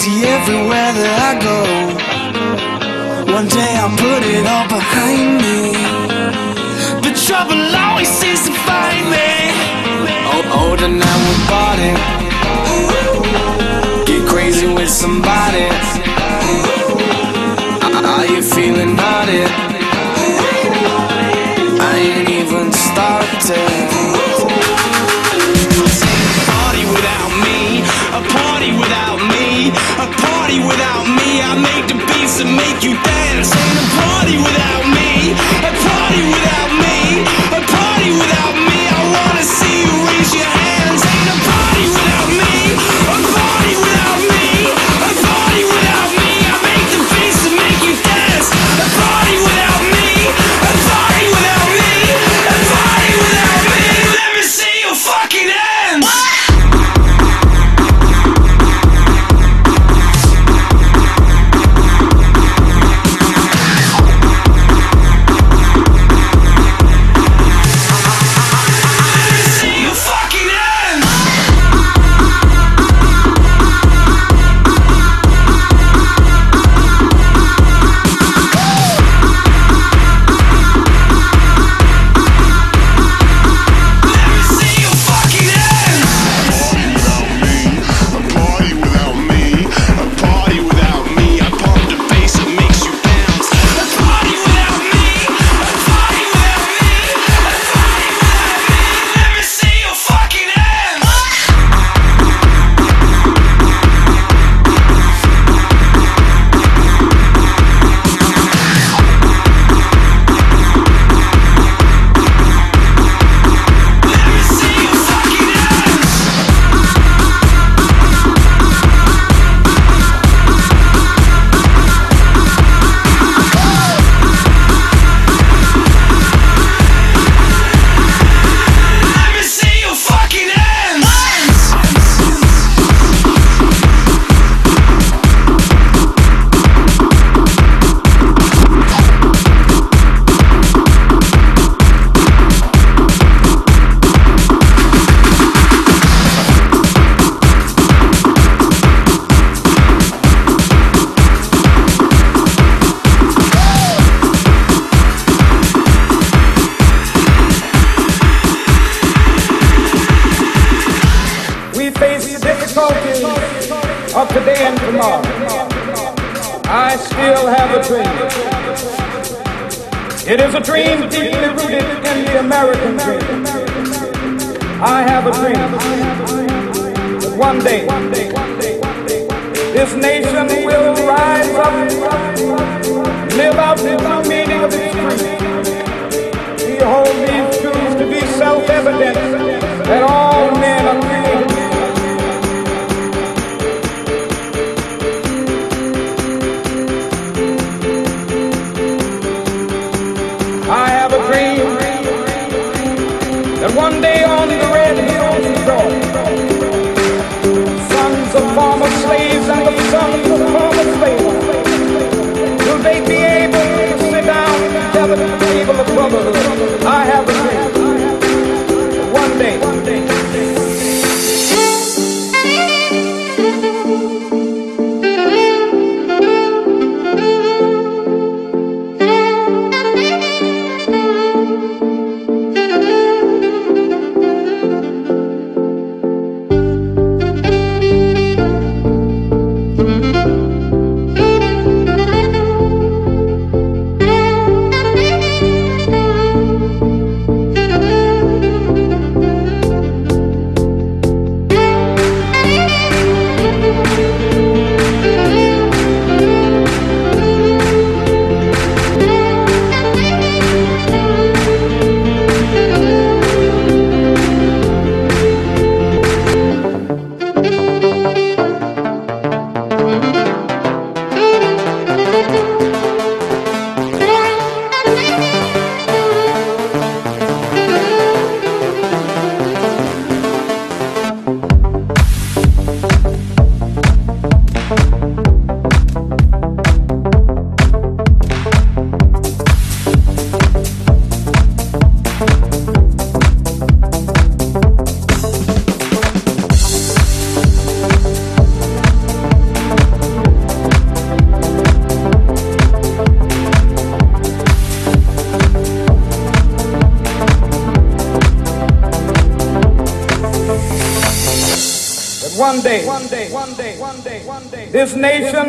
crazy everywhere that I go. One day I'll put it all behind me. The trouble always seems to find me. Oh, older now we're party. Get crazy with somebody. Are you feeling naughty? I ain't even started. Just ain't this nation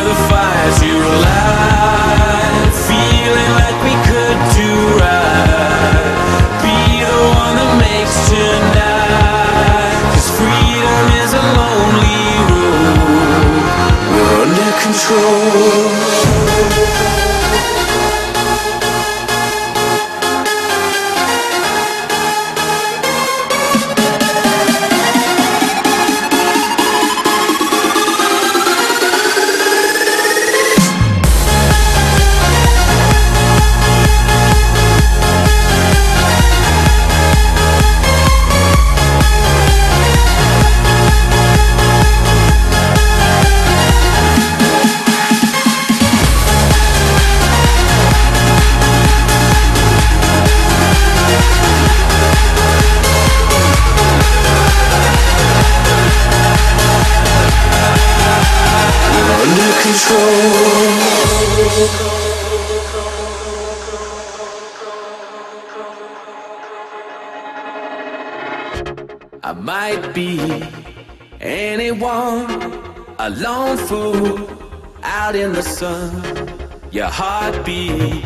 heartbeat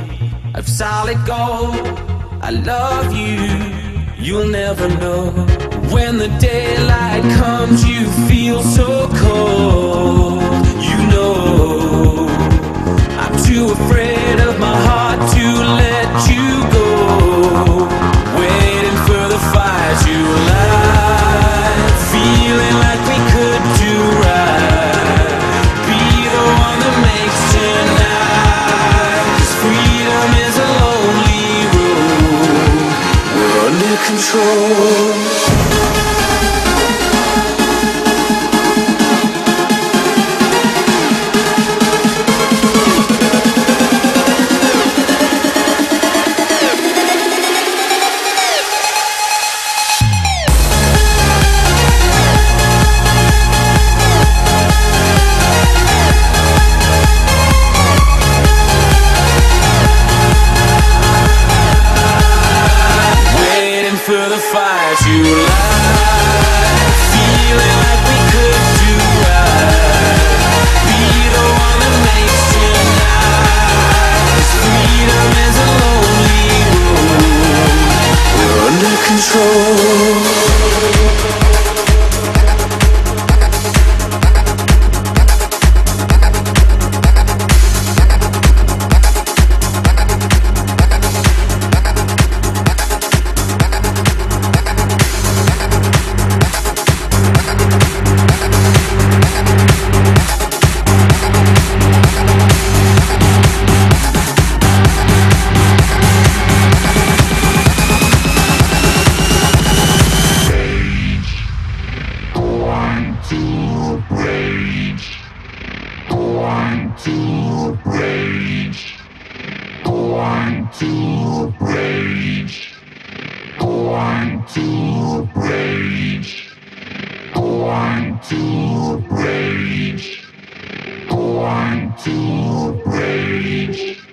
of solid gold. I love you, you'll never know. When the daylight comes, you feel so One, to rage.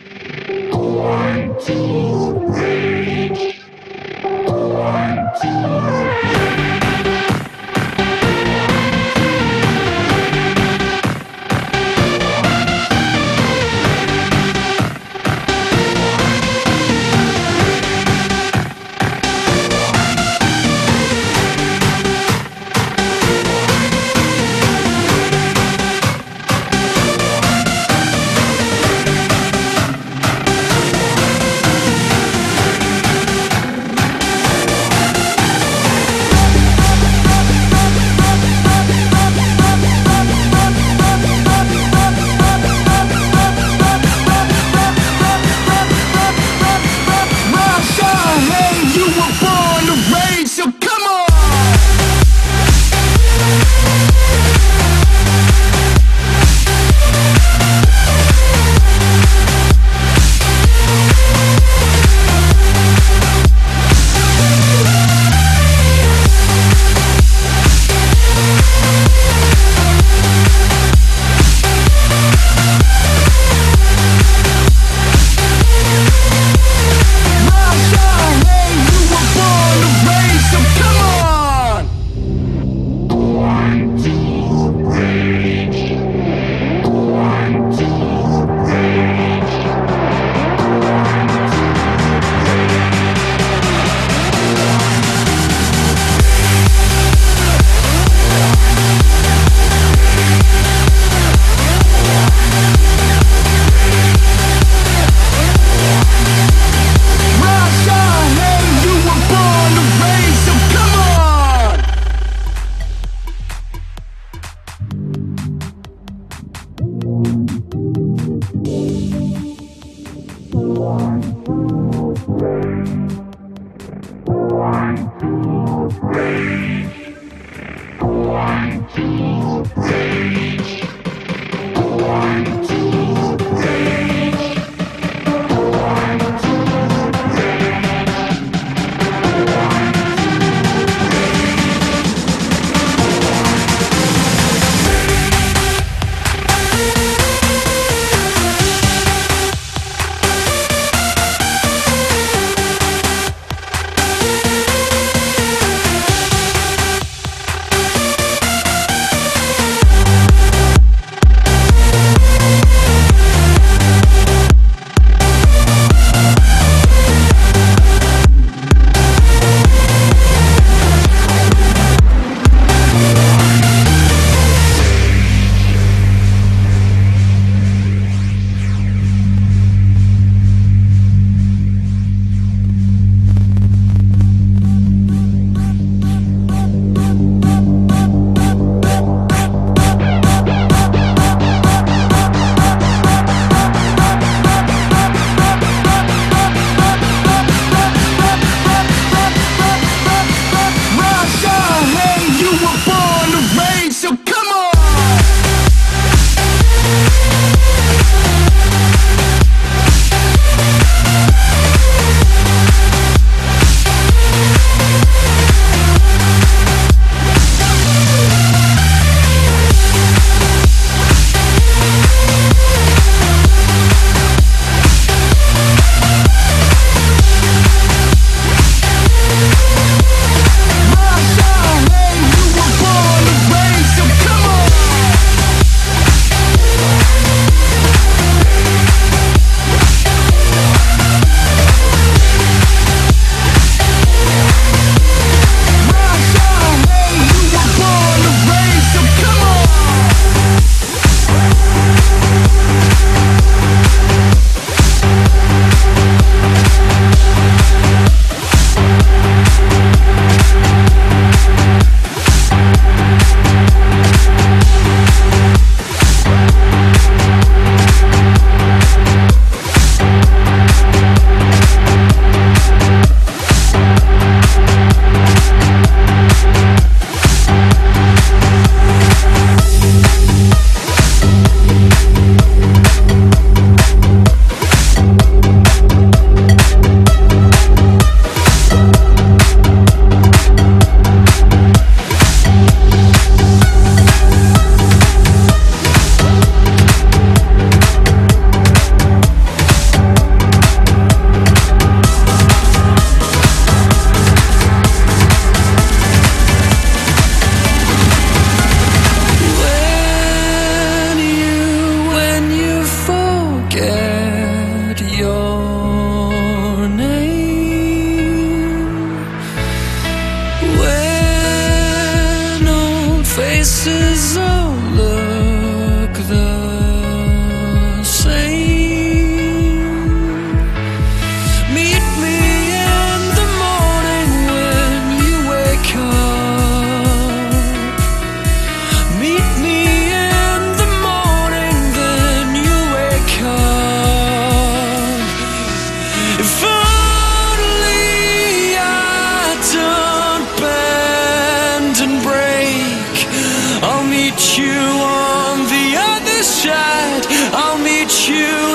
You